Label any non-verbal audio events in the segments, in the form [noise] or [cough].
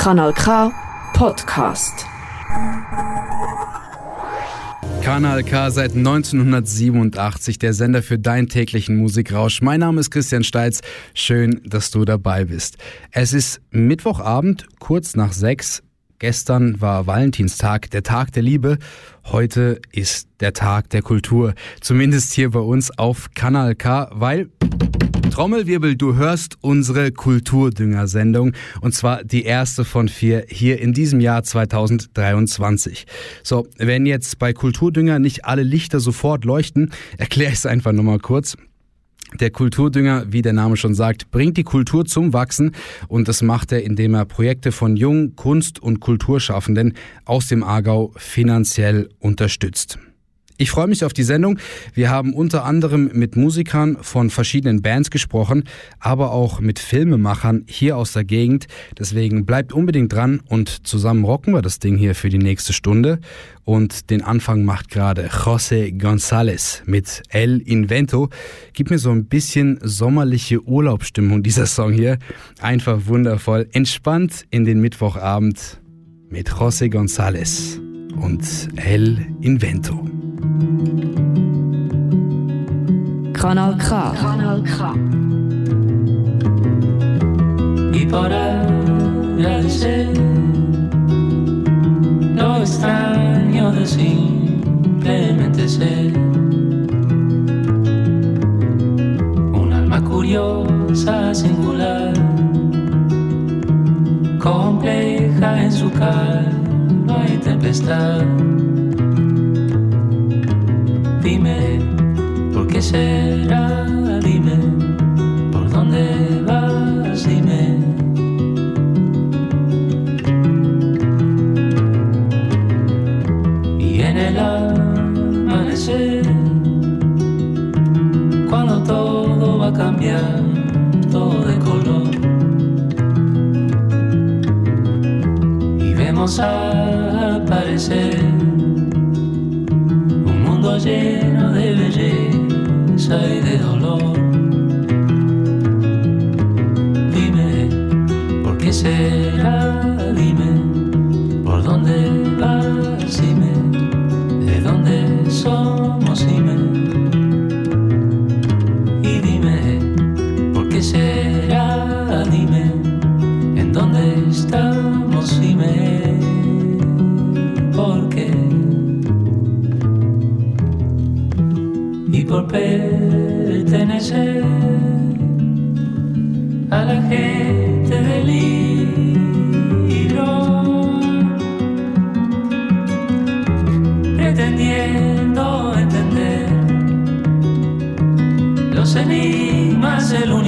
Kanal K Podcast. Kanal K seit 1987, der Sender für deinen täglichen Musikrausch. Mein Name ist Christian Steitz. Schön, dass du dabei bist. Es ist Mittwochabend, kurz nach sechs. Gestern war Valentinstag, der Tag der Liebe. Heute ist der Tag der Kultur. Zumindest hier bei uns auf Kanal K, weil Trommelwirbel, du hörst unsere Kulturdünger-Sendung und zwar die erste von vier hier in diesem Jahr 2023. So, wenn jetzt bei Kulturdünger nicht alle Lichter sofort leuchten, [laughs] erkläre ich es einfach nochmal kurz. Der Kulturdünger, wie der Name schon sagt, bringt die Kultur zum Wachsen und das macht er, indem er Projekte von jungen Kunst- und Kulturschaffenden aus dem Aargau finanziell unterstützt. Ich freue mich auf die Sendung. Wir haben unter anderem mit Musikern von verschiedenen Bands gesprochen, aber auch mit Filmemachern hier aus der Gegend. Deswegen bleibt unbedingt dran und zusammen rocken wir das Ding hier für die nächste Stunde. Und den Anfang macht gerade José González mit El Invento. Gib mir so ein bisschen sommerliche Urlaubsstimmung, dieser Song hier. Einfach wundervoll. Entspannt in den Mittwochabend mit José González und El Invento. Kanal K. Kanal K. Y para agradecer lo extraño de simplemente ser un alma curiosa, singular, compleja en su calma y tempestad. Dime, ¿por qué será? Dime, ¿por dónde vas? Dime. Y en el amanecer, cuando todo va a cambiar, todo de color, y vemos aparecer mundo lleno de belleza y de dolor. Dime, ¿por qué será? el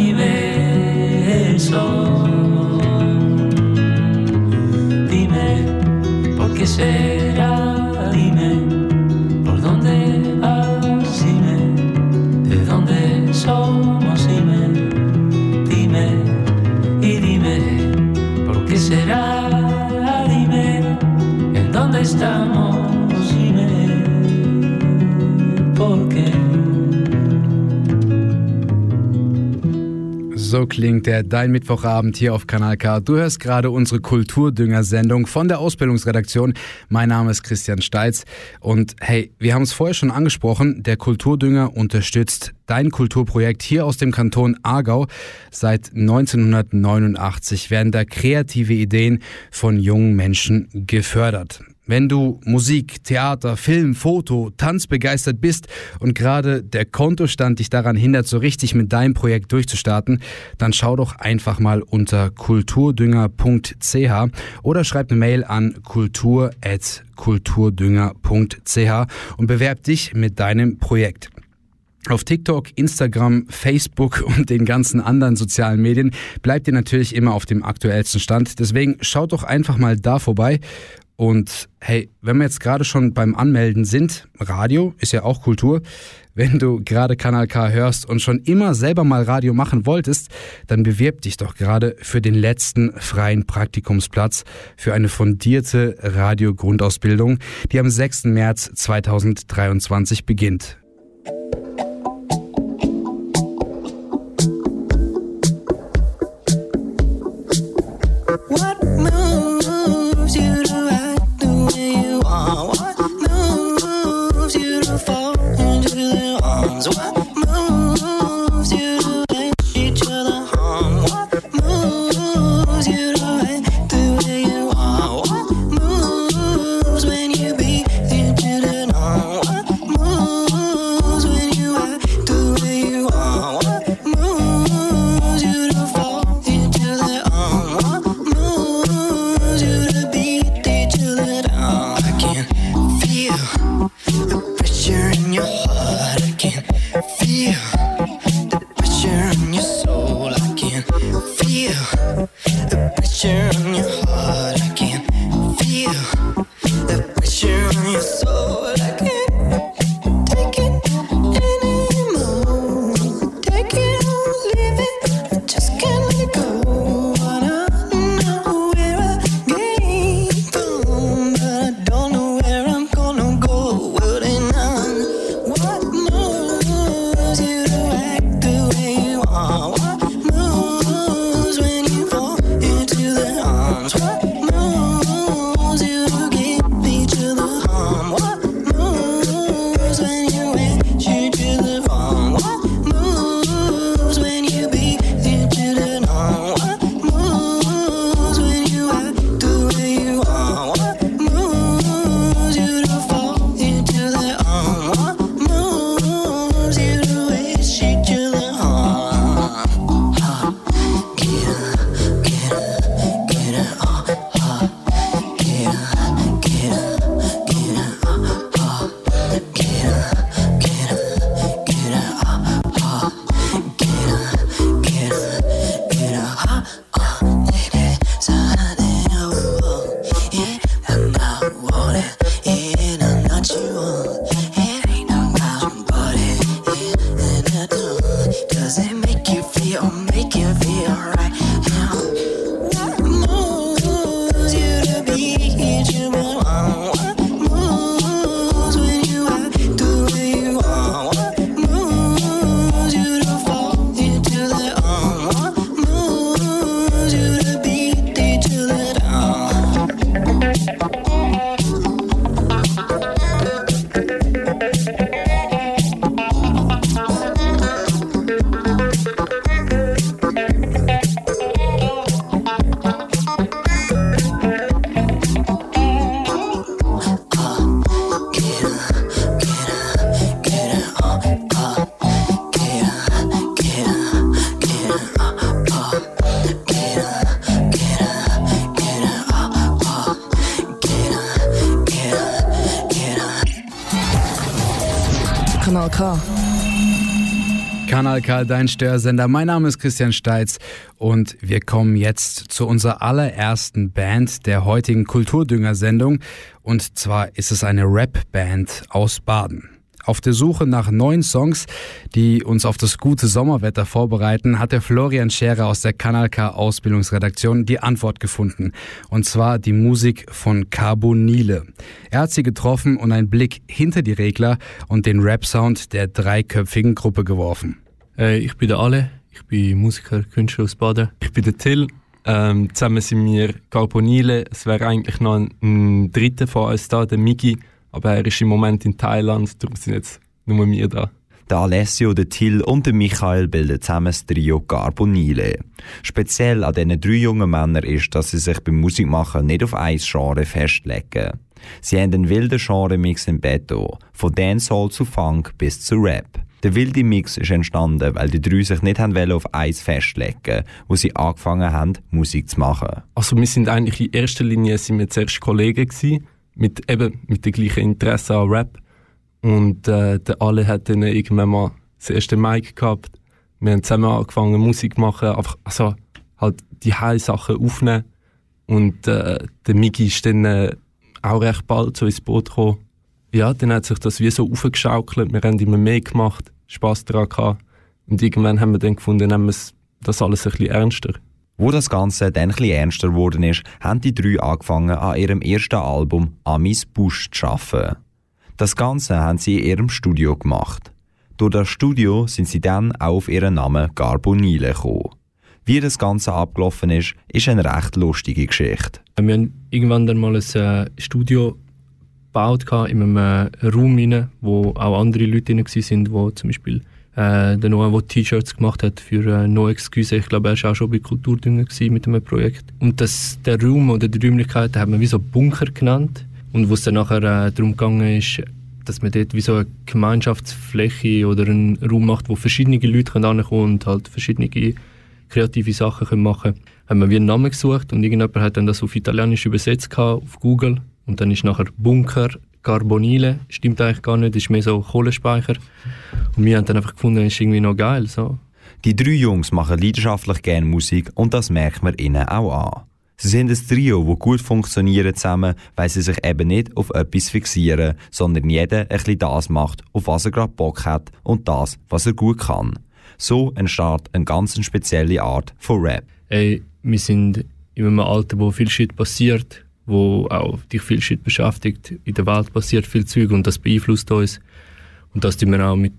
So klingt der Dein Mittwochabend hier auf Kanal K. Du hörst gerade unsere Kulturdünger-Sendung von der Ausbildungsredaktion. Mein Name ist Christian Steitz und hey, wir haben es vorher schon angesprochen, der Kulturdünger unterstützt dein Kulturprojekt hier aus dem Kanton Aargau. Seit 1989 werden da kreative Ideen von jungen Menschen gefördert. Wenn du Musik, Theater, Film, Foto, Tanz begeistert bist und gerade der Kontostand dich daran hindert, so richtig mit deinem Projekt durchzustarten, dann schau doch einfach mal unter kulturdünger.ch oder schreib eine Mail an kultur.kulturdünger.ch und bewerb dich mit deinem Projekt. Auf TikTok, Instagram, Facebook und den ganzen anderen sozialen Medien bleibt ihr natürlich immer auf dem aktuellsten Stand. Deswegen schaut doch einfach mal da vorbei. Und hey, wenn wir jetzt gerade schon beim Anmelden sind, Radio ist ja auch Kultur. Wenn du gerade Kanal K hörst und schon immer selber mal Radio machen wolltest, dann bewirb dich doch gerade für den letzten freien Praktikumsplatz für eine fundierte Radiogrundausbildung, die am 6. März 2023 beginnt. your heart. Kanal K, dein Störsender. Mein Name ist Christian Steitz und wir kommen jetzt zu unserer allerersten Band der heutigen Kulturdünger-Sendung. Und zwar ist es eine Rap-Band aus Baden. Auf der Suche nach neuen Songs, die uns auf das gute Sommerwetter vorbereiten, hat der Florian Scherer aus der Kanal K Ausbildungsredaktion die Antwort gefunden. Und zwar die Musik von Carbonile. Er hat sie getroffen und einen Blick hinter die Regler und den Rap-Sound der dreiköpfigen Gruppe geworfen. Äh, ich bin der Ale, ich bin Musiker, Künstler aus Baden. Ich bin der Till. Ähm, zusammen sind wir Carbonile. Es wäre eigentlich noch ein, ein dritter von uns da, der Migi. Aber er ist im Moment in Thailand, darum sind jetzt nur wir da. Der Alessio, der Till und der Michael bilden zusammen das Trio Carbonile. Speziell an diesen drei jungen Männern ist, dass sie sich beim Musikmachen nicht auf ein Genre festlegen. Sie haben einen wilden Genre-Mix im Betto, von Dancehall zu Funk bis zu Rap. Der wilde Mix ist entstanden, weil die drei sich nicht haben auf eins festlegen, wo sie angefangen haben, Musik zu machen. Also wir sind eigentlich in erster Linie sind wir zuerst Kollegen gewesen, mit eben mit dem gleichen Interesse an Rap. Und äh, der alle hat dann irgendwann mal das erste Mic gehabt. Wir haben zusammen angefangen Musik zu machen, einfach also halt die Sachen aufnehmen. Und äh, der Migi ist dann äh, auch recht bald so ins Boot gekommen. Ja, dann hat sich das wie so aufgeschaukelt. Wir haben immer mehr gemacht, Spass daran gehabt. Und irgendwann haben wir dann gefunden, nehmen wir das alles ein bisschen ernster. Wo das Ganze dann ein bisschen ernster geworden ist, haben die drei angefangen, an ihrem ersten Album Amis Busch zu arbeiten. Das Ganze haben sie in ihrem Studio gemacht. Durch das Studio sind sie dann auch auf ihren Namen Carbonile gekommen. Wie das Ganze abgelaufen ist, ist eine recht lustige Geschichte. Wir haben irgendwann dann mal ein äh, Studio gebaut in einem äh, Raum rein, wo auch andere Leute drin waren, wo zum Beispiel äh, der Noah, der T-Shirts gemacht hat für äh, No Excuse. Ich glaube, er war auch schon bei Kulturdünger mit einem Projekt. Und das, der Raum oder die Räumlichkeiten hat man wie so Bunker genannt. Und wo es dann nachher äh, darum gegangen ist, dass man dort wie so eine Gemeinschaftsfläche oder einen Raum macht, wo verschiedene Leute können kommen und halt verschiedene kreative Sachen können machen können, haben wir wie einen Namen gesucht und irgendjemand hat dann das auf Italienisch übersetzt auf Google und dann ist nachher Bunker Carbonile, stimmt eigentlich gar nicht, ist mehr so Kohlenspeicher und wir haben dann einfach gefunden, ist irgendwie noch geil, so. Die drei Jungs machen leidenschaftlich gerne Musik und das merkt man ihnen auch an. Sie sind ein Trio, das gut funktioniert zusammen, weil sie sich eben nicht auf etwas fixieren, sondern jeder ein bisschen das macht, auf was er gerade Bock hat und das, was er gut kann. So entsteht eine ganz spezielle Art von Rap. Ey, wir sind in einem Alter, wo viel Shit passiert, wo auch dich viel Shit beschäftigt. In der Welt passiert viel Zeug und das beeinflusst uns. Und das tun wir auch mit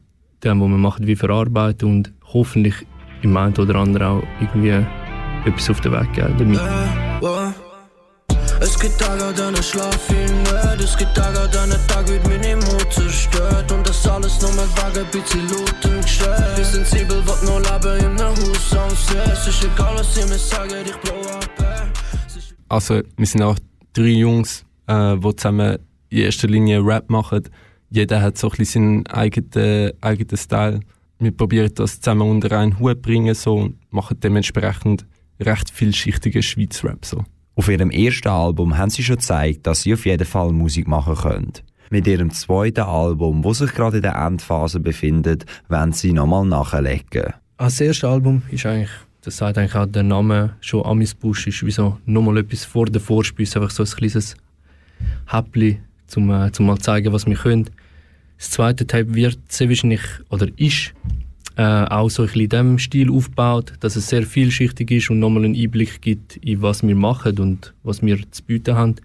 dem, was wir machen, wie verarbeiten und hoffentlich im einen oder anderen auch irgendwie etwas auf den Weg geben damit. Wow. Es gibt Tage, an denen schlaf ich nicht. Es gibt Tage, an denen Tag wird meine Mut zerstört. Und das alles nur mit Wagen, bisschen und gestellt. Bin sensibel, was noch leben in einem Haus am See. Es ist egal, was sie mir sagen, ich ey. Es ist Also, wir sind auch drei Jungs, äh, die zusammen in erster Linie Rap machen. Jeder hat so ein bisschen seinen eigenen, eigenen Style. Wir probieren das zusammen unter einen Hut zu bringen so, und machen dementsprechend recht vielschichtigen Schweiz-Rap. So. Auf ihrem ersten Album haben sie schon gezeigt, dass sie auf jeden Fall Musik machen können. Mit ihrem zweiten Album, wo sich gerade in der Endphase befindet, wollen sie nochmal nachlegen. Als erstes Album ist eigentlich, das sagt eigentlich auch der Name schon Amis Busch, ist wie so nochmal etwas vor der Vorspeise, einfach so ein kleines Häppli, um, äh, zum mal zeigen, was wir können. Das zweite Tape wird sehr wahrscheinlich, oder ist, äh, auch so ein bisschen in diesem Stil aufgebaut, dass es sehr vielschichtig ist und nochmal einen Einblick gibt, in was wir machen und was wir zu bieten haben.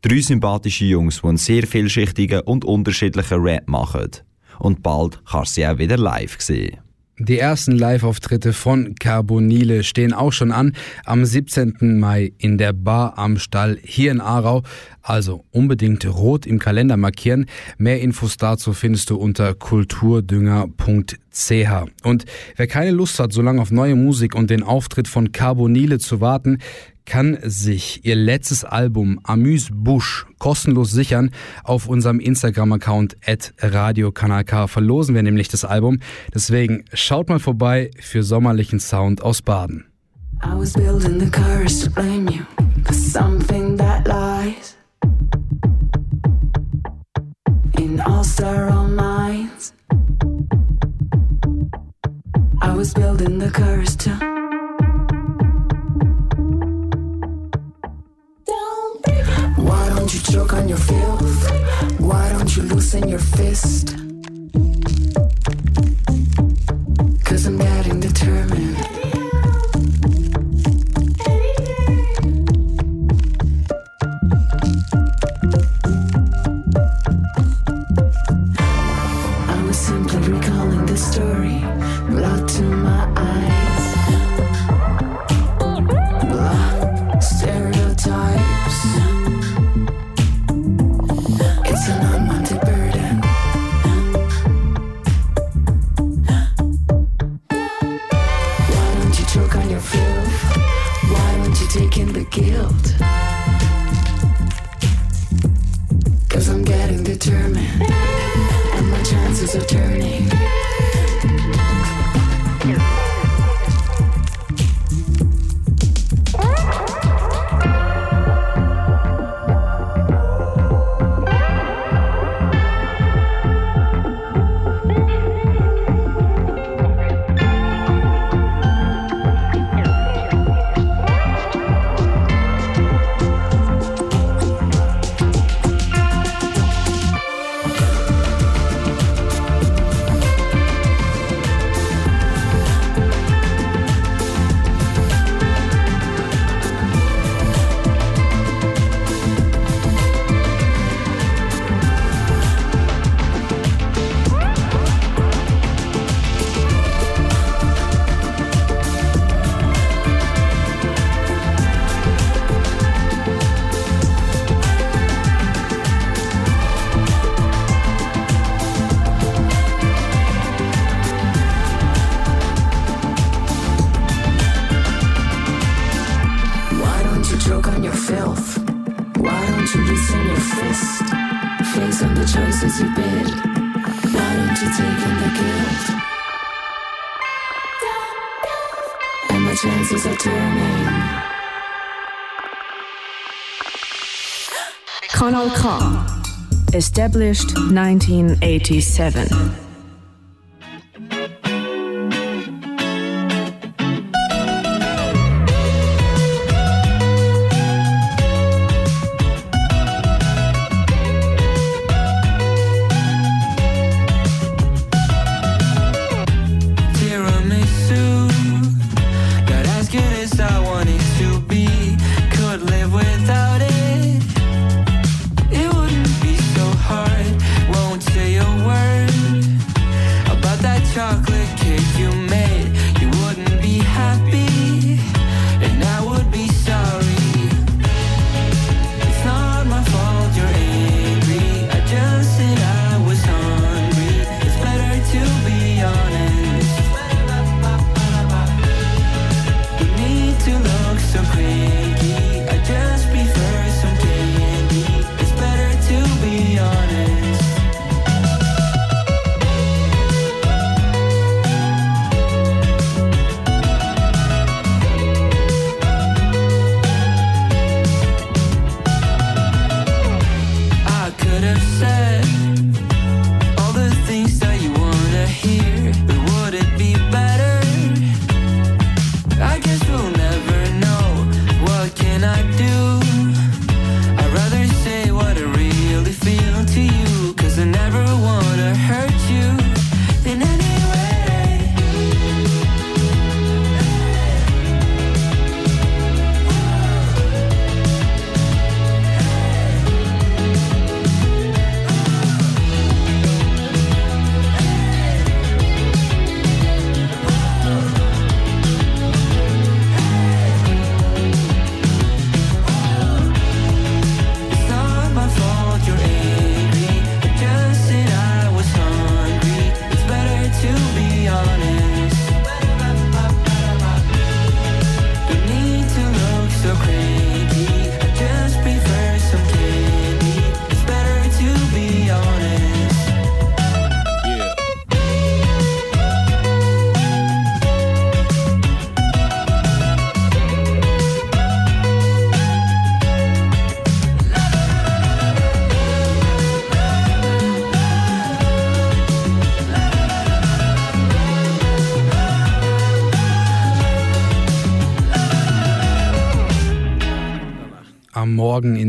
Drei sympathische Jungs, die einen sehr vielschichtigen und unterschiedlichen Rap machen. Und bald kannst du sie auch wieder live sehen. Die ersten Live-Auftritte von Carbonile stehen auch schon an am 17. Mai in der Bar am Stall hier in Aarau. Also unbedingt rot im Kalender markieren. Mehr Infos dazu findest du unter kulturdünger.ch. Und wer keine Lust hat, so lange auf neue Musik und den Auftritt von Carbonile zu warten, kann sich ihr letztes Album Amüs Busch kostenlos sichern. Auf unserem Instagram-Account at radiokanalk verlosen wir nämlich das Album. Deswegen schaut mal vorbei für sommerlichen Sound aus Baden. I was building the courage to blame you for something that lies in all sterile minds. I was building the courage to. Choke on your filth? Why don't you loosen your fist? Established 1987.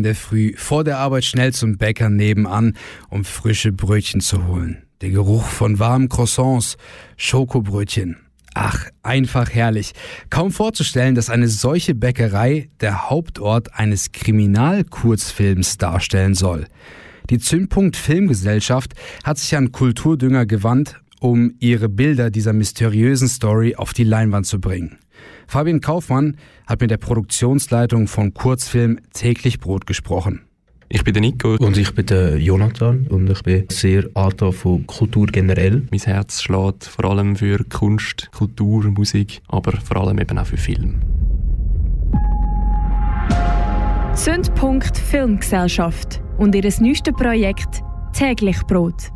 der Früh vor der Arbeit schnell zum Bäcker nebenan, um frische Brötchen zu holen. Der Geruch von warmen Croissants, Schokobrötchen. Ach, einfach herrlich. Kaum vorzustellen, dass eine solche Bäckerei der Hauptort eines Kriminalkurzfilms darstellen soll. Die Zündpunkt Filmgesellschaft hat sich an Kulturdünger gewandt, um ihre Bilder dieser mysteriösen Story auf die Leinwand zu bringen. Fabian Kaufmann hat mit der Produktionsleitung von Kurzfilm Täglich Brot gesprochen. Ich bin der Nico. Und ich bin der Jonathan und ich bin sehr angetan von Kultur generell. Mein Herz schlägt vor allem für Kunst, Kultur, Musik, aber vor allem eben auch für Film. Zündpunkt Filmgesellschaft und ihr neuestes Projekt Täglich Brot.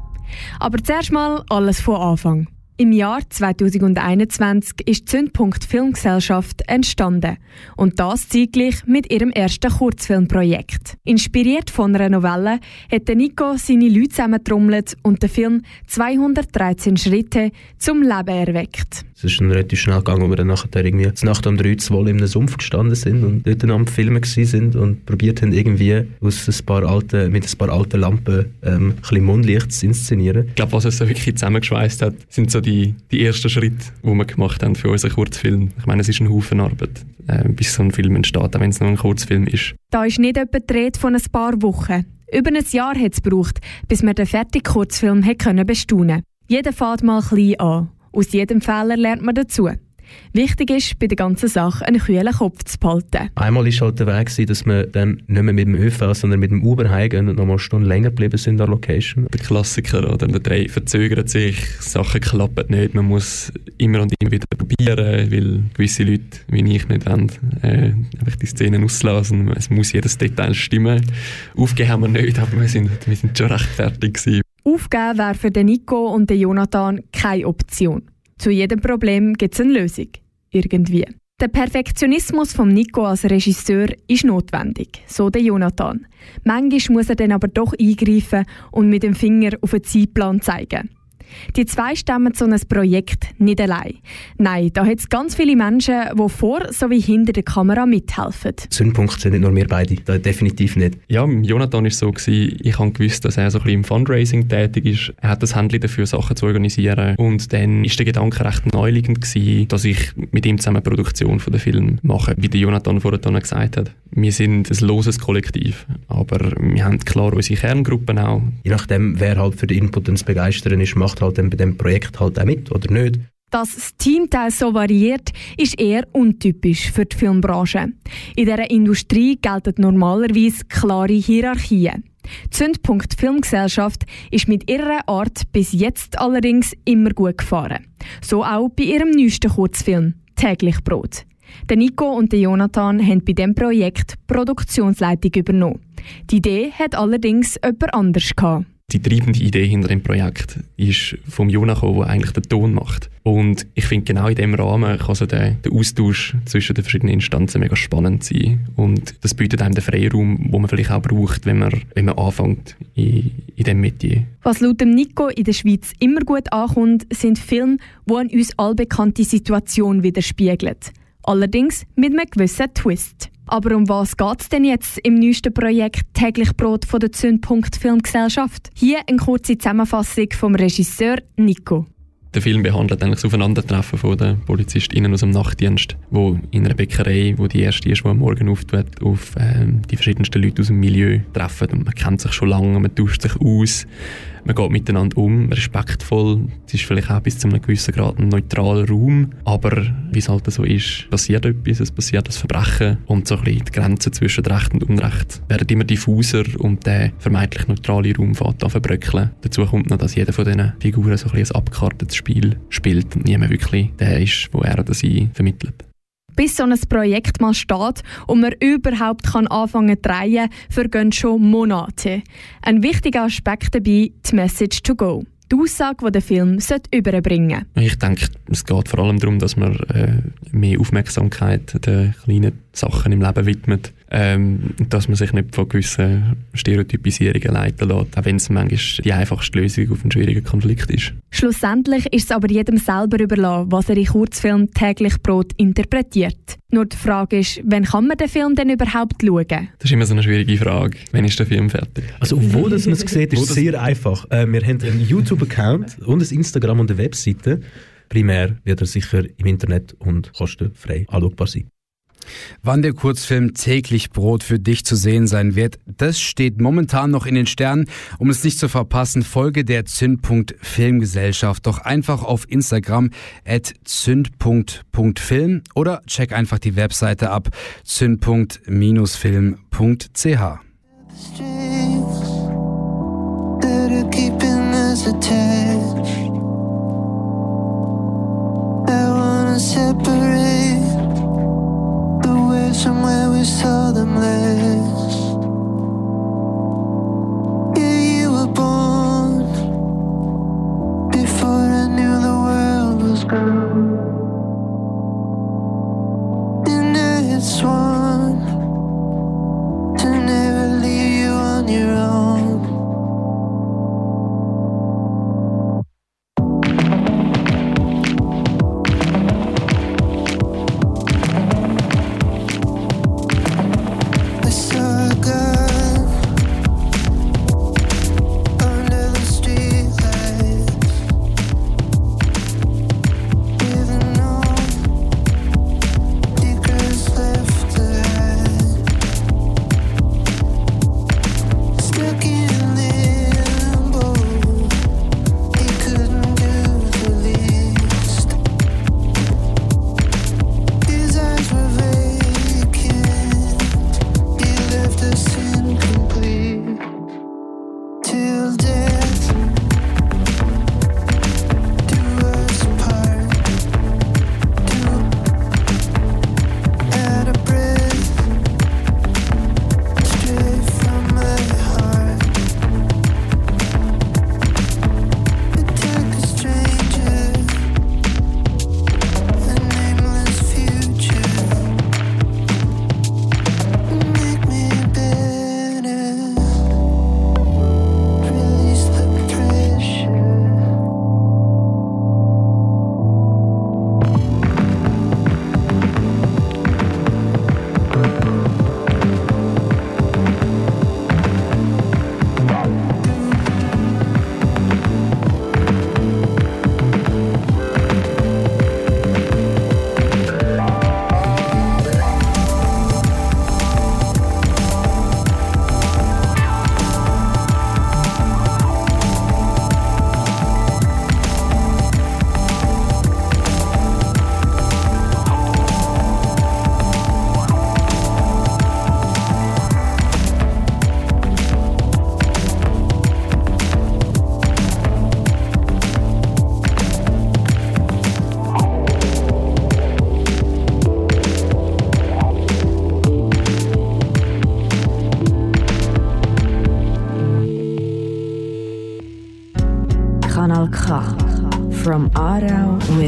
Aber zuerst mal alles von Anfang. Im Jahr 2021 ist Zündpunkt Filmgesellschaft entstanden und das zeitgleich mit ihrem ersten Kurzfilmprojekt. Inspiriert von einer Novelle hat Nico seine Leute zusammentrommelt und den Film 213 Schritte zum Leben erweckt. Es ist dann relativ schnell gegangen, wo wir dann nachher irgendwie zur Nacht um drei zu wohl in einem Sumpf gestanden sind und dort dann am Filmen gewesen sind und probiert haben, irgendwie aus ein paar alten, mit ein paar alten Lampen ähm, ein bisschen Mundlicht zu inszenieren. Ich glaube, was uns so wirklich zusammengeschweißt hat, sind so die, die ersten Schritte, die wir gemacht haben für unseren Kurzfilm. Ich meine, es ist ein Haufen Arbeit, äh, bis so ein Film entsteht, auch wenn es nur ein Kurzfilm ist. Da ist nicht etwa die Rede von ein paar Wochen. Über ein Jahr hat es gebraucht, bis wir den fertigen Kurzfilm können bestaunen Jeder fährt mal klein an. Aus jedem Fehler lernt man dazu. Wichtig ist, bei der ganzen Sache einen kühlen Kopf zu behalten. Einmal war halt der Weg, dass wir dann nicht mehr mit dem ÖV, sondern mit dem Uber heimgehen und nochmal eine Stunde länger geblieben sind an der Location. Der Klassiker, oder? Der Dreh verzögert sich, Sachen klappen nicht, man muss immer und immer wieder probieren, weil gewisse Leute, wie ich, nicht wollen, äh, einfach die Szenen auslassen. Es muss jedes Detail stimmen. Aufgeben haben wir nicht, aber wir sind, wir sind schon recht fertig gewesen. Aufgeben wäre für den Nico und den Jonathan keine Option. Zu jedem Problem gibt es eine Lösung. Irgendwie. Der Perfektionismus vom Nico als Regisseur ist notwendig, so der Jonathan. Manchmal muss er dann aber doch eingreifen und mit dem Finger auf den Zeitplan zeigen. Die zwei stemmen so ein Projekt nicht allein. Nein, da hat es ganz viele Menschen, die vor sowie hinter der Kamera mithelfen. Zündpunkt sind nicht nur wir beide, da definitiv nicht. Ja, Jonathan war so, gewesen, ich habe gewusst, dass er so ein bisschen im Fundraising tätig ist. Er hat das Handy dafür, Sachen zu organisieren. Und dann ist der Gedanke recht neuliegend gewesen, dass ich mit ihm zusammen eine Produktion von dem Film mache. Wie der Jonathan vorhin gesagt hat. Wir sind ein loses Kollektiv, aber wir haben klar unsere Kerngruppen auch. Je nachdem, wer halt für den Input und das Begeistern ist, macht halt dann bei dem Projekt halt auch mit oder nicht. Dass das Teamteil so variiert, ist eher untypisch für die Filmbranche. In dieser Industrie gelten normalerweise klare Hierarchien. Zündpunkt Filmgesellschaft ist mit ihrer Art bis jetzt allerdings immer gut gefahren. So auch bei ihrem neuesten Kurzfilm «Täglich Brot». Der Nico und der Jonathan haben bei diesem Projekt die Produktionsleitung übernommen. Die Idee hat allerdings jemand anders gehabt. Die treibende Idee hinter dem Projekt ist vom Jona gekommen, der eigentlich den Ton macht. Und ich finde, genau in diesem Rahmen kann so der, der Austausch zwischen den verschiedenen Instanzen mega spannend sein. Und das bietet einem den Freiraum, den man vielleicht auch braucht, wenn man, wenn man anfängt in, in diesem Metier. Was laut dem Nico in der Schweiz immer gut ankommt, sind Filme, die an uns allbekannte Situationen widerspiegeln. Allerdings mit einem gewissen Twist. Aber um was geht es denn jetzt im neuesten Projekt «Täglich Brot» von der Zündpunkt Filmgesellschaft? Hier eine kurze Zusammenfassung vom Regisseur Nico. Der Film behandelt eigentlich das Aufeinandertreffen von den PolizistInnen aus dem Nachtdienst, wo in einer Bäckerei, wo die erste ist, die am Morgen auftut, auf ähm, die verschiedensten Leute aus dem Milieu treffen. Und man kennt sich schon lange, man tauscht sich aus, man geht miteinander um, respektvoll. Es ist vielleicht auch bis zu einem gewissen Grad ein neutraler Raum, aber wie es halt so ist, passiert etwas, es passiert das Verbrechen und so ein bisschen die Grenzen zwischen Recht und Unrecht werden immer diffuser und der vermeintlich neutrale Raum fängt an verbröckeln. Dazu kommt noch, dass jeder von diesen Figuren so ein, bisschen ein abgekartetes Spiel spielt und niemand wirklich der ist, wo er oder sie vermittelt. Bis so ein Projekt mal steht und man überhaupt kann anfangen zu drehen, vergehen schon Monate. Ein wichtiger Aspekt dabei, die Message to go. Die Aussage, die der Film überbringen sollte. Ich denke, es geht vor allem darum, dass man äh, mehr Aufmerksamkeit den kleinen Sachen im Leben widmet, ähm, dass man sich nicht von gewissen Stereotypisierungen leiten lässt, auch wenn es manchmal die einfachste Lösung auf einen schwierigen Konflikt ist. Schlussendlich ist es aber jedem selber überlassen, was er in Kurzfilm täglich Brot interpretiert. Nur die Frage ist, wann kann man den Film denn überhaupt schauen? Das ist immer so eine schwierige Frage. Wann ist der Film fertig? Also, wo das man es sieht, ist sehr einfach. Äh, wir haben einen YouTube-Account und ein Instagram und eine Webseite. Primär wird er sicher im Internet und kostenfrei anschaubar sein. Wann der Kurzfilm täglich Brot für dich zu sehen sein wird, das steht momentan noch in den Sternen. Um es nicht zu verpassen, folge der Zündpunkt Filmgesellschaft doch einfach auf Instagram at zündpunkt.film oder check einfach die Webseite ab zündpunkt-film.ch. separate the waves from where we saw them last. Yeah, you were born before I knew the world was gone. And I had sworn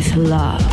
with love.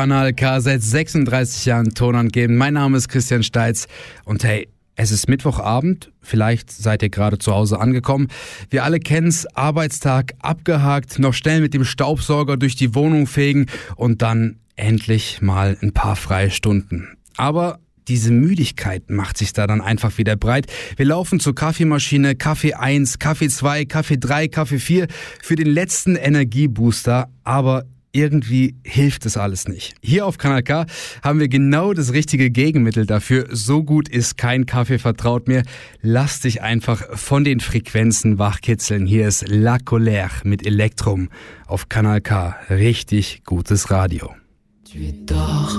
Kanal K seit 36 Jahren Ton angeben. Mein Name ist Christian Steitz und hey, es ist Mittwochabend, vielleicht seid ihr gerade zu Hause angekommen. Wir alle kennen's, Arbeitstag abgehakt, noch schnell mit dem Staubsauger durch die Wohnung fegen und dann endlich mal ein paar freie Stunden. Aber diese Müdigkeit macht sich da dann einfach wieder breit. Wir laufen zur Kaffeemaschine, Kaffee 1, Kaffee 2, Kaffee 3, Kaffee 4 für den letzten Energiebooster, aber irgendwie hilft es alles nicht. Hier auf Kanal K haben wir genau das richtige Gegenmittel dafür. So gut ist kein Kaffee, vertraut mir. Lass dich einfach von den Frequenzen wachkitzeln. Hier ist La Colère mit Elektrum auf Kanal K. Richtig gutes Radio. Tu dors.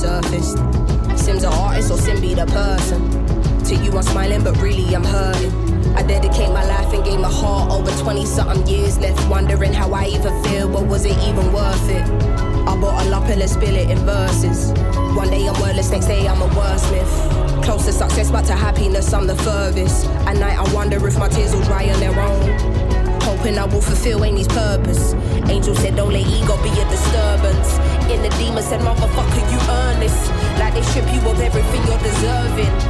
Surfaced. Sim's an artist or Sim be the person. To you, I'm smiling, but really I'm hurting. I dedicate my life and gave my heart over 20 something years left, wondering how I even feel, but was it even worth it? I bottle up and let's spill it in verses. One day I'm wordless, next day I'm a wordsmith. Close to success, but to happiness, I'm the furthest. At night, I wonder if my tears will dry on their own. Hoping I will fulfill Amy's purpose. Angel said, Don't let ego be a disturbance. In the demon said, Motherfucker, you earn this. Like they strip you of everything you're deserving.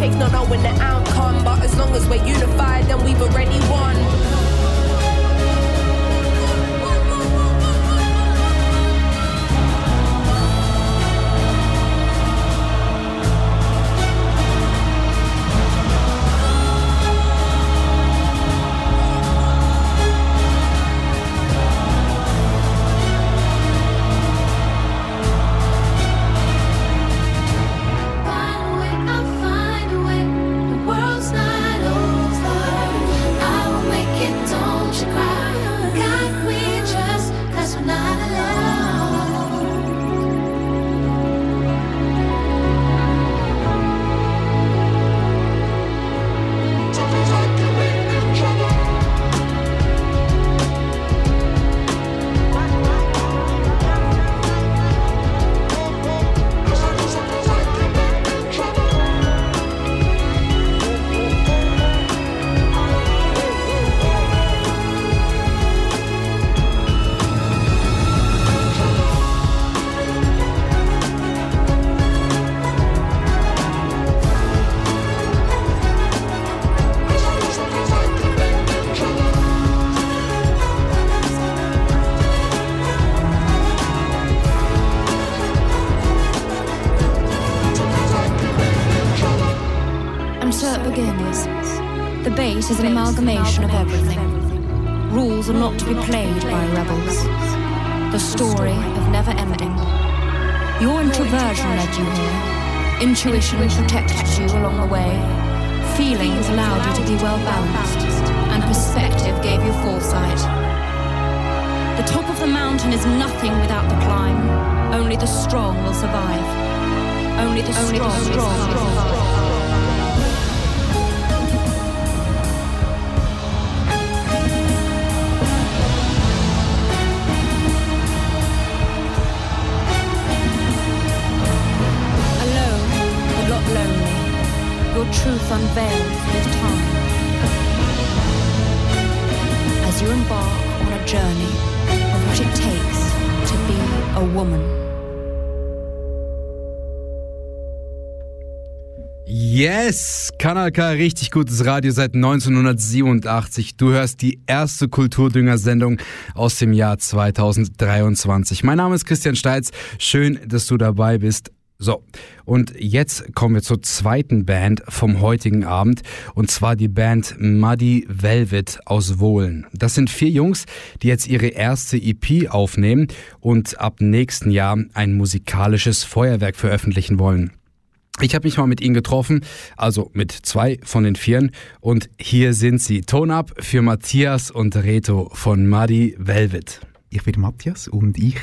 faith not knowing the outcome. But as long as we're unified, then we've already won. Intuition protected you along the way. Feelings allowed you to be well balanced. And perspective gave you foresight. The top of the mountain is nothing without the climb. Only the strong will survive. Only the strong, will survive. Truth unveiled with time. As you embark on a journey of what it takes to be a woman. Yes! Kanal K, richtig gutes Radio seit 1987. Du hörst die erste Kulturdünger-Sendung aus dem Jahr 2023. Mein Name ist Christian Steitz. Schön, dass du dabei bist. So, und jetzt kommen wir zur zweiten Band vom heutigen Abend und zwar die Band Muddy Velvet aus Wohlen. Das sind vier Jungs, die jetzt ihre erste EP aufnehmen und ab nächsten Jahr ein musikalisches Feuerwerk veröffentlichen wollen. Ich habe mich mal mit ihnen getroffen, also mit zwei von den Vieren und hier sind sie. Ton ab für Matthias und Reto von Muddy Velvet. Ich bin Matthias und ich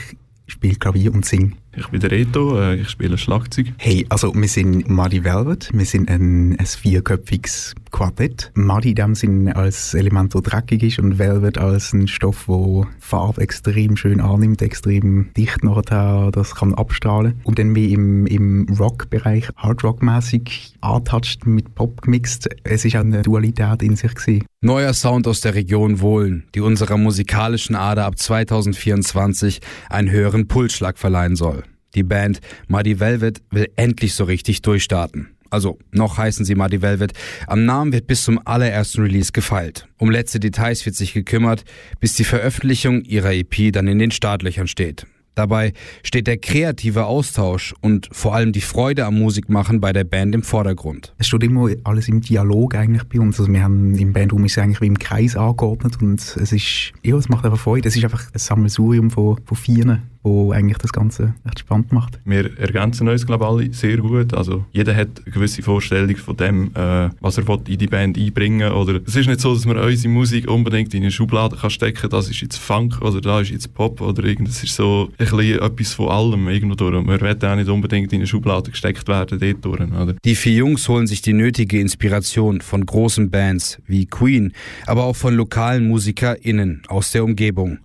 spiele Klavier und singe. Ich bin der Reto, äh, ich spiele Schlagzeug. Hey, also wir sind Muddy Velvet, wir sind ein, ein vierköpfiges Quartett. Muddy in dem Sinn als Element, das dreckig ist und Velvet als ein Stoff, wo Farbe extrem schön annimmt, extrem dicht nachher das kann abstrahlen. Und dann wie im, im Rock-Bereich, Hard-Rock-mäßig antatcht mit Pop gemixt. Es ist auch eine Dualität in sich gewesen. Neuer Sound aus der Region Wohlen, die unserer musikalischen Ader ab 2024 einen höheren Pulsschlag verleihen soll. Die Band Muddy Velvet will endlich so richtig durchstarten. Also, noch heißen sie Muddy Velvet. Am Namen wird bis zum allerersten Release gefeilt. Um letzte Details wird sich gekümmert, bis die Veröffentlichung ihrer EP dann in den Startlöchern steht. Dabei steht der kreative Austausch und vor allem die Freude am Musikmachen bei der Band im Vordergrund. Es steht immer alles im Dialog eigentlich bei uns. Also wir haben im Bandroom ist eigentlich wie im Kreis angeordnet und es ist, ja, es macht einfach Freude. Es ist einfach ein Sammelsurium von, von Vieren, wo eigentlich das Ganze echt spannend macht. Wir ergänzen uns, glaube ich, alle sehr gut. Also jeder hat eine gewisse Vorstellung von dem, äh, was er will in die Band einbringen Oder es ist nicht so, dass man unsere Musik unbedingt in eine Schublade kann stecken kann. Das ist jetzt Funk oder da ist jetzt Pop oder irgendwas. Es ist so ein bisschen etwas von allem irgendwo durch. Und man will auch nicht unbedingt in eine Schublade gesteckt werden dort durch. Oder? Die vier Jungs holen sich die nötige Inspiration von großen Bands wie Queen, aber auch von lokalen MusikerInnen aus der Umgebung.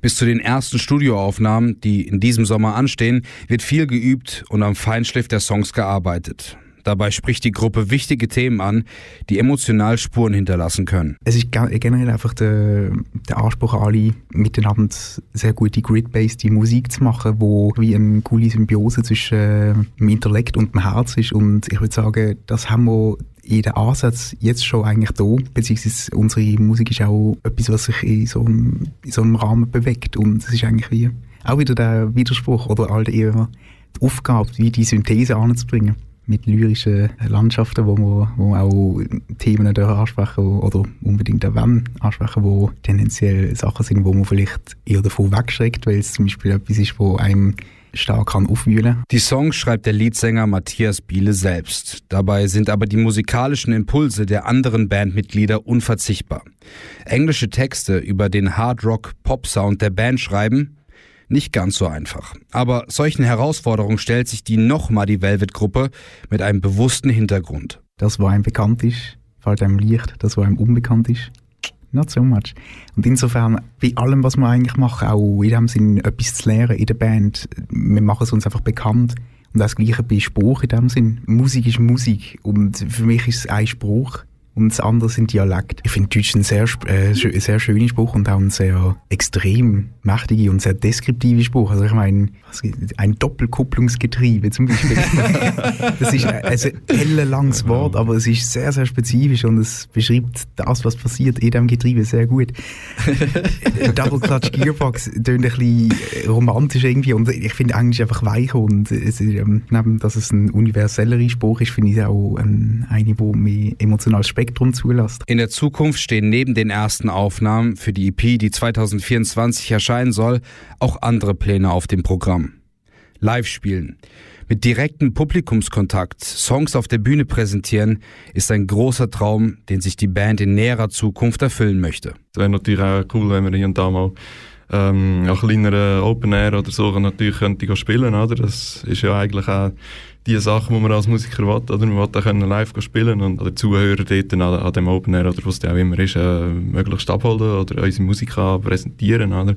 Bis zu den ersten Studioaufnahmen, die in diesem Sommer anstehen, wird viel geübt und am Feinschliff der Songs gearbeitet. Dabei spricht die Gruppe wichtige Themen an, die emotional Spuren hinterlassen können. Es ist ge- generell einfach der, der Anspruch an alle, miteinander sehr gute grid-based Musik zu machen, wo wie eine coole Symbiose zwischen äh, dem Intellekt und dem Herz ist. Und ich würde sagen, das haben wir den Ansatz jetzt schon eigentlich da, beziehungsweise unsere Musik ist auch etwas, was sich in so einem, in so einem Rahmen bewegt. Und es ist eigentlich wie auch wieder der Widerspruch oder halt die Aufgabe, wie die Synthese anzubringen mit lyrischen Landschaften, wo wir, wo wir auch Themen ansprechen oder unbedingt auch wenn ansprechen, wo tendenziell Sachen sind, wo man vielleicht eher davon wegschreckt, weil es zum Beispiel etwas ist, wo einem stark kann aufwühlen. Die Songs schreibt der Leadsänger Matthias Biele selbst. Dabei sind aber die musikalischen Impulse der anderen Bandmitglieder unverzichtbar. Englische Texte über den Hard-Rock-Pop-Sound der Band schreiben, nicht ganz so einfach. Aber solchen Herausforderungen stellt sich die nochmal die Velvet-Gruppe mit einem bewussten Hintergrund. Das, was einem bekannt ist, fällt einem leicht. Das, was einem unbekannt ist, not so much. Und insofern, bei allem, was wir eigentlich machen, auch in dem Sinn etwas zu lernen in der Band, wir machen es uns einfach bekannt. Und das Gleiche bei Spruch in dem Sinn. Musik ist Musik. Und für mich ist es ein Spruch. Und das andere sind Dialekt. Ich finde Deutsch ein sehr, äh, sehr schöner Spruch und auch ein sehr extrem mächtiger und sehr deskriptiver Spruch. Also ich meine, ein Doppelkupplungsgetriebe zum Beispiel. [laughs] das ist ein also ellenlanges Wort, aber es ist sehr, sehr spezifisch und es beschreibt das, was passiert in diesem Getriebe sehr gut. [laughs] Double Clutch Gearbox tönt ein bisschen romantisch irgendwie und ich finde eigentlich einfach weich und es, ist, ähm, neben, dass es ein universeller Spruch ist, finde ich es auch ein, eine, wo mehr emotionales Spektrum zulässt. In der Zukunft stehen neben den ersten Aufnahmen für die EP, die 2024 erscheinen soll, auch andere Pläne auf dem Programm. Live spielen. Mit direktem Publikumskontakt Songs auf der Bühne präsentieren, ist ein großer Traum, den sich die Band in näherer Zukunft erfüllen möchte. Es wäre natürlich auch cool, wenn wir hier und da mal ähm, an kleineren Open Air oder so natürlich könnte spielen, oder? Das ist ja eigentlich auch die Sache, die man als Musiker will, oder? Man will auch live spielen und oder Zuhörer dort an, an dem Open Air oder was der auch immer ist, äh, möglichst abholen oder unsere Musik präsentieren, oder?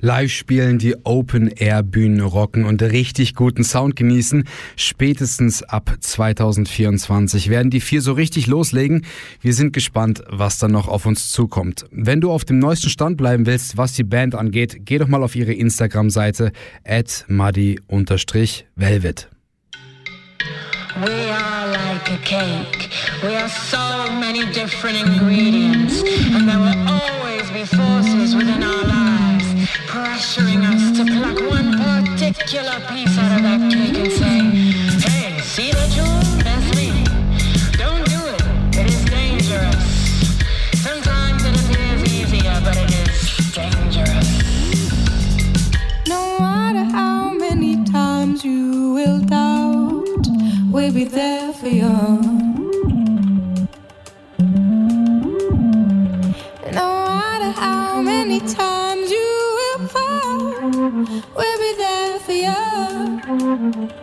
Live spielen, die Open-Air-Bühnen rocken und richtig guten Sound genießen. Spätestens ab 2024 werden die vier so richtig loslegen. Wir sind gespannt, was dann noch auf uns zukommt. Wenn du auf dem neuesten Stand bleiben willst, was die Band angeht, geh doch mal auf ihre Instagram-Seite at muddy-velvet. We are like a cake. We are so many different ingredients, and there will always be forces within our lives pressuring us to pluck one particular piece out of that cake and say, hey, see the jewel? That's me. Don't do it. It is dangerous. Sometimes it appears easier, but it is dangerous. No matter how many times you will doubt, we'll be there for you. No matter how many times you will fall, we'll be there for you.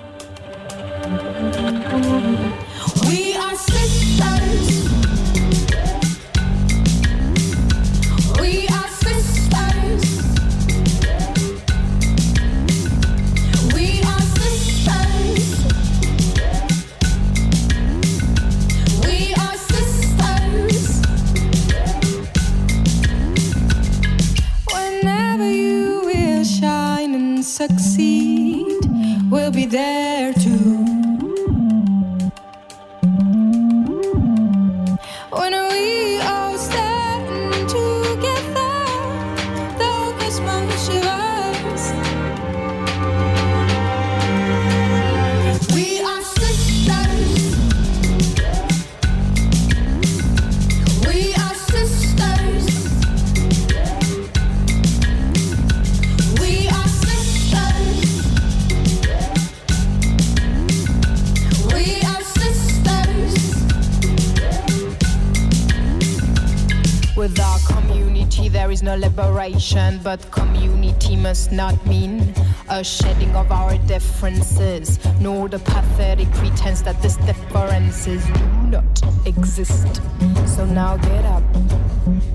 Liberation, but community must not mean a shedding of our differences, nor the pathetic pretense that these differences do not exist. So now get up,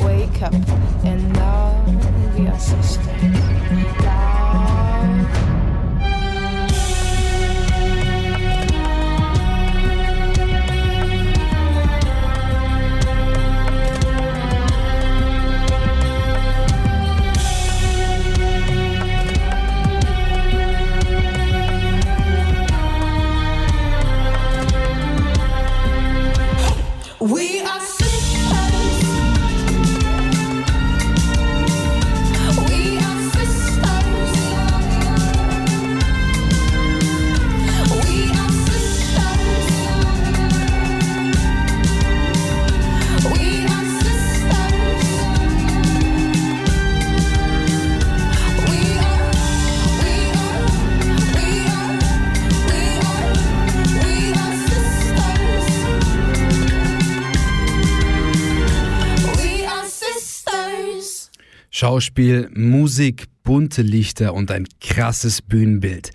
wake up, and love your sisters. Schauspiel, Musik, bunte Lichter und ein krasses Bühnenbild.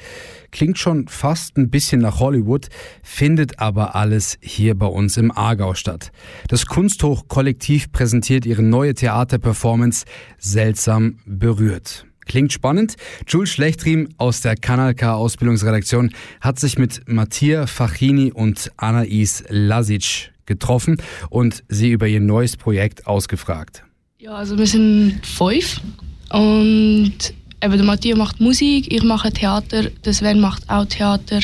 Klingt schon fast ein bisschen nach Hollywood, findet aber alles hier bei uns im Aargau statt. Das Kunsthoch Kollektiv präsentiert ihre neue Theaterperformance Seltsam berührt. Klingt spannend. Jules Schlechtriem aus der Kanal K Ausbildungsredaktion hat sich mit Mattia Fachini und Anais Lasic getroffen und sie über ihr neues Projekt ausgefragt. Ja, also wir sind fünf und eben der Matthias macht Musik, ich mache Theater, der Sven macht auch Theater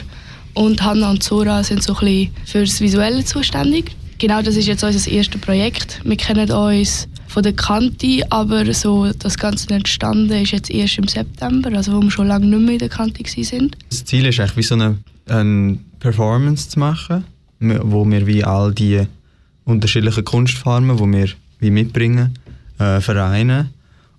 und Hanna und Zora sind so ein bisschen fürs Visuelle zuständig. Genau, das ist jetzt unser erstes Projekt. Wir kennen uns von der Kante, aber so das Ganze entstanden ist jetzt erst im September, also wo wir schon lange nicht mehr in der Kante sind. Das Ziel ist eigentlich wie so eine, eine Performance zu machen, wo wir wie all die unterschiedlichen Kunstformen, die wir wie mitbringen, äh, vereinen.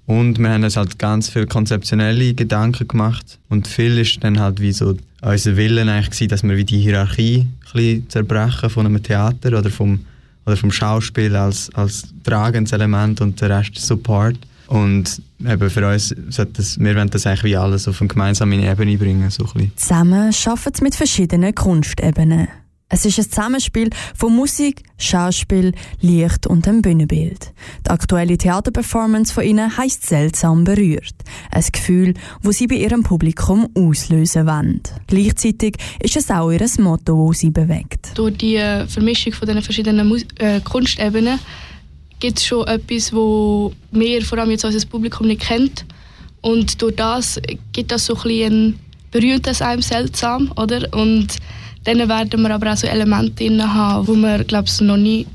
Und wir haben uns halt ganz viele konzeptionelle Gedanken gemacht. Und viel ist dann halt wie so unser Willen eigentlich dass wir wie die Hierarchie ein zerbrechen von einem Theater oder vom, oder vom Schauspiel als, als tragendes Element und der Rest Support. Und eben für uns, das, wir wollen das eigentlich wie alles auf eine gemeinsame Ebene bringen. So ein. Zusammen arbeiten sie mit verschiedenen Kunstebenen. Es ist ein Zusammenspiel von Musik, Schauspiel, Licht und dem Bühnenbild. Die aktuelle Theaterperformance von ihnen heisst «Seltsam berührt». Ein Gefühl, wo sie bei ihrem Publikum auslösen wollen. Gleichzeitig ist es auch ihr Motto, das sie bewegt. Durch die Vermischung von den verschiedenen Mus äh, Kunstebenen gibt es schon etwas, wo wir, vor allem jetzt unser Publikum, nicht kennt. Und durch das gibt das so ein bisschen berührt es einem seltsam, oder? Und Dann werden wir aber auch so Elemente drin haben, wo man glaube ich noch nie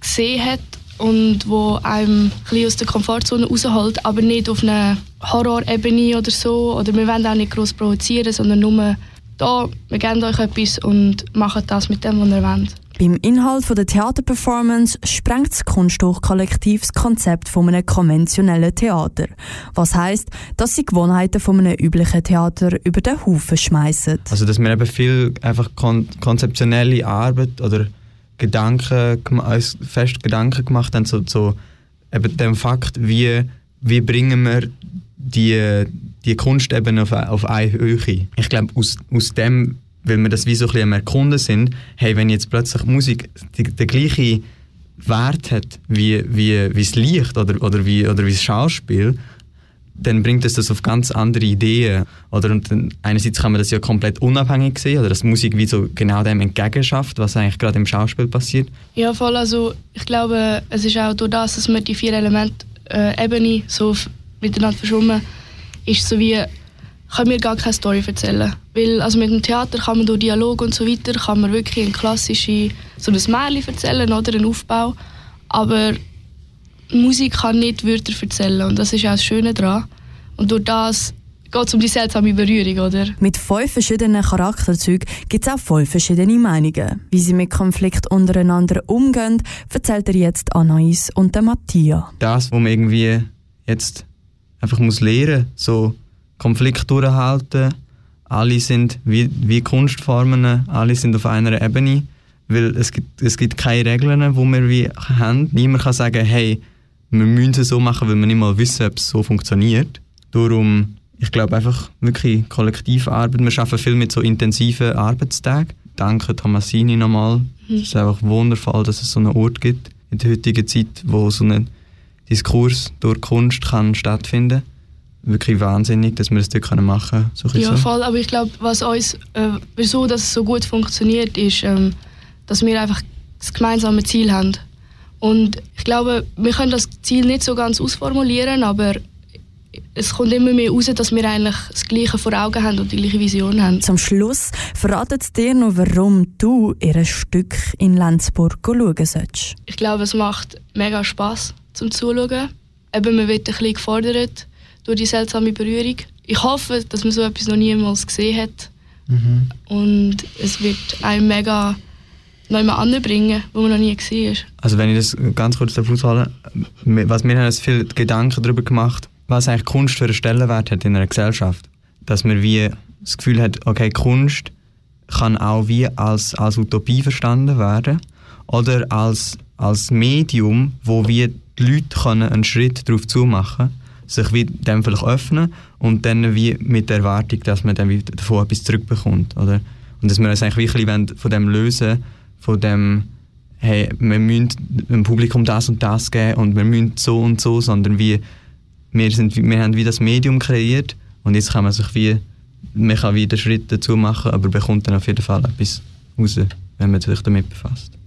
gesehen hat und wo einem ein aus der Komfortzone rausholt, aber nicht auf einer Horrorebene oder so. Oder wir wollen auch nicht groß provozieren, sondern nur da, wir geben euch etwas und machen das mit dem, was ihr wollt. Beim Inhalt der Theaterperformance sprengt das Kunsthochkollektiv das Konzept von einem konventionellen Theater. Was heißt, dass sie Gewohnheiten von einem üblichen Theater über den Haufen schmeißen. Also dass wir eben viel einfach kon konzeptionelle Arbeit oder Gedanken, uns fest Gedanken gemacht haben, so, so eben dem Fakt, wie, wie bringen wir die, die Kunst eben auf, auf eine Höhe. Ich glaube, aus, aus dem, weil wir das wie so ein bisschen am Erkunden sind, hey, wenn jetzt plötzlich Musik den gleichen Wert hat wie, wie, wie das Licht oder, oder, wie, oder wie das Schauspiel, dann bringt es das auf ganz andere Ideen. Oder und dann, einerseits kann man das ja komplett unabhängig sehen, oder dass Musik wie so genau dem entgegenschafft, was eigentlich gerade im Schauspiel passiert. Ja, voll. Also ich glaube, es ist auch durch das, dass wir die vier Elemente äh, Ebene so miteinander verschwommen, ist so wie können wir gar keine Story erzählen. Weil also mit dem Theater kann man durch Dialog und so weiter kann man wirklich eine klassische so ein Märchen erzählen oder einen Aufbau. Aber Musik kann nicht Wörter erzählen und das ist auch das Schöne daran. Und durch das geht es um die seltsame Berührung, oder? Mit fünf verschiedenen Charakterzügen gibt es auch fünf verschiedene Meinungen. Wie sie mit Konflikt untereinander umgehen, erzählt er jetzt Anais und der Matthias. Das, was man irgendwie jetzt einfach muss lernen, so Konflikt durchhalten, alle sind wie, wie Kunstformen, alle sind auf einer Ebene, weil es gibt, es gibt keine Regeln, die wir wie haben. Niemand kann sagen, hey, wir müssen es so machen, weil wir nicht mal wissen, ob es so funktioniert. Darum, ich glaube einfach wirklich Kollektivarbeit. Wir arbeiten viel mit so intensiven Arbeitstagen. Danke Tomasini nochmal. Es ist einfach wundervoll, dass es so einen Ort gibt in der heutigen Zeit, wo so ein Diskurs durch Kunst kann stattfinden Wirklich wahnsinnig, dass wir das dort machen können. So Ja, so. voll. Aber ich glaube, was uns, äh, wieso dass es so gut funktioniert, ist, ähm, dass wir einfach das gemeinsame Ziel haben. Und ich glaube, wir können das Ziel nicht so ganz ausformulieren, aber es kommt immer mehr raus, dass wir eigentlich das Gleiche vor Augen haben und die gleiche Vision haben. Zum Schluss verratet es dir noch, warum du ihr Stück in Lenzburg schauen sollst. Ich glaube, es macht mega Spaß zum Zuschauen. Eben, man wird ein bisschen gefordert durch die seltsame Berührung. Ich hoffe, dass man so etwas noch niemals gesehen hat. Und es wird einem mega neu mal anbringen, wo man noch nie gesehen ist. Also wenn ich das ganz kurz wir- was wir haben uns viel Gedanken darüber gemacht, was eigentlich Kunst für einen Stellenwert hat in einer Gesellschaft. Dass man wie das Gefühl hat, okay, Kunst kann auch wie als, als Utopie verstanden werden oder als, als Medium, wo wir die Leute können einen Schritt darauf zumachen sich wie dem vielleicht öffnen und dann wie mit der Erwartung, dass man dann wie davon etwas zurückbekommt. Oder? Und dass wir uns eigentlich wirklich von dem lösen, von dem hey, wir müssen dem Publikum das und das geben und wir müssen so und so, sondern wie, wir, sind, wir haben wie das Medium kreiert und jetzt kann man sich wie, man kann wieder Schritt dazu machen, aber bekommt dann auf jeden Fall etwas raus, wenn man sich damit befasst.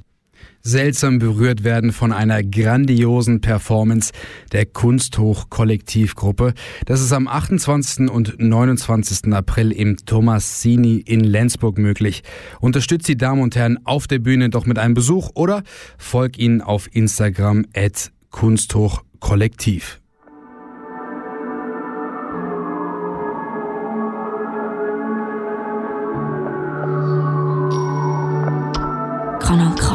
Seltsam berührt werden von einer grandiosen Performance der Kunsthoch-Kollektivgruppe. Das ist am 28. und 29. April im Tomassini in Lenzburg möglich. Unterstützt die Damen und Herren auf der Bühne doch mit einem Besuch oder folgt ihnen auf Instagram at Kunsthochkollektiv. Kanal K.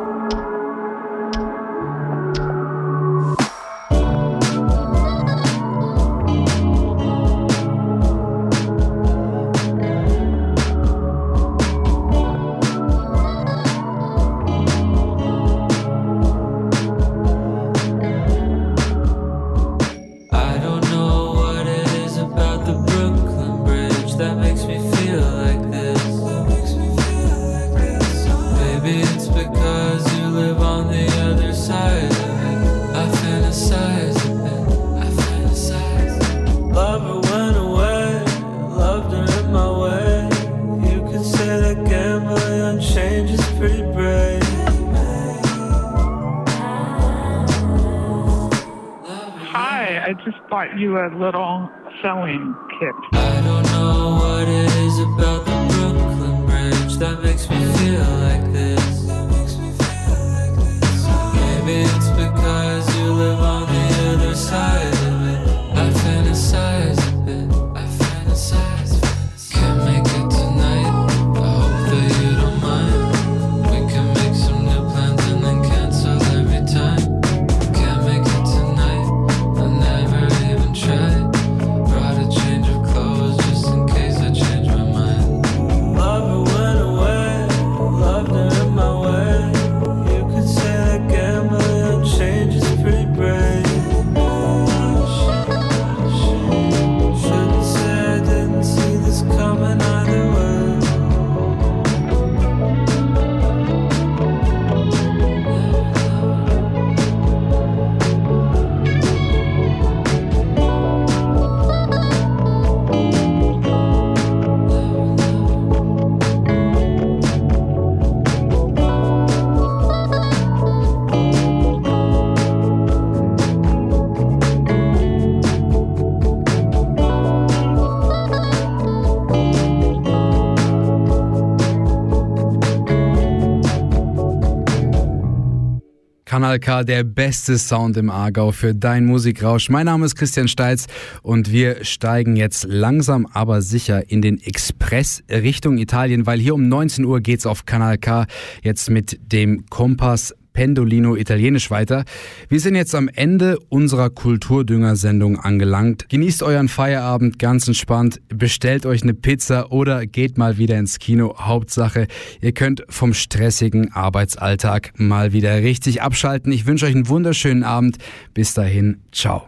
Kanal K, der beste Sound im Aargau für dein Musikrausch. Mein Name ist Christian Steitz und wir steigen jetzt langsam aber sicher in den Express Richtung Italien, weil hier um 19 Uhr geht's auf Kanal K jetzt mit dem Kompass Pendolino Italienisch weiter. Wir sind jetzt am Ende unserer Kulturdünger-Sendung angelangt. Genießt euren Feierabend ganz entspannt, bestellt euch eine Pizza oder geht mal wieder ins Kino. Hauptsache, ihr könnt vom stressigen Arbeitsalltag mal wieder richtig abschalten. Ich wünsche euch einen wunderschönen Abend. Bis dahin, ciao.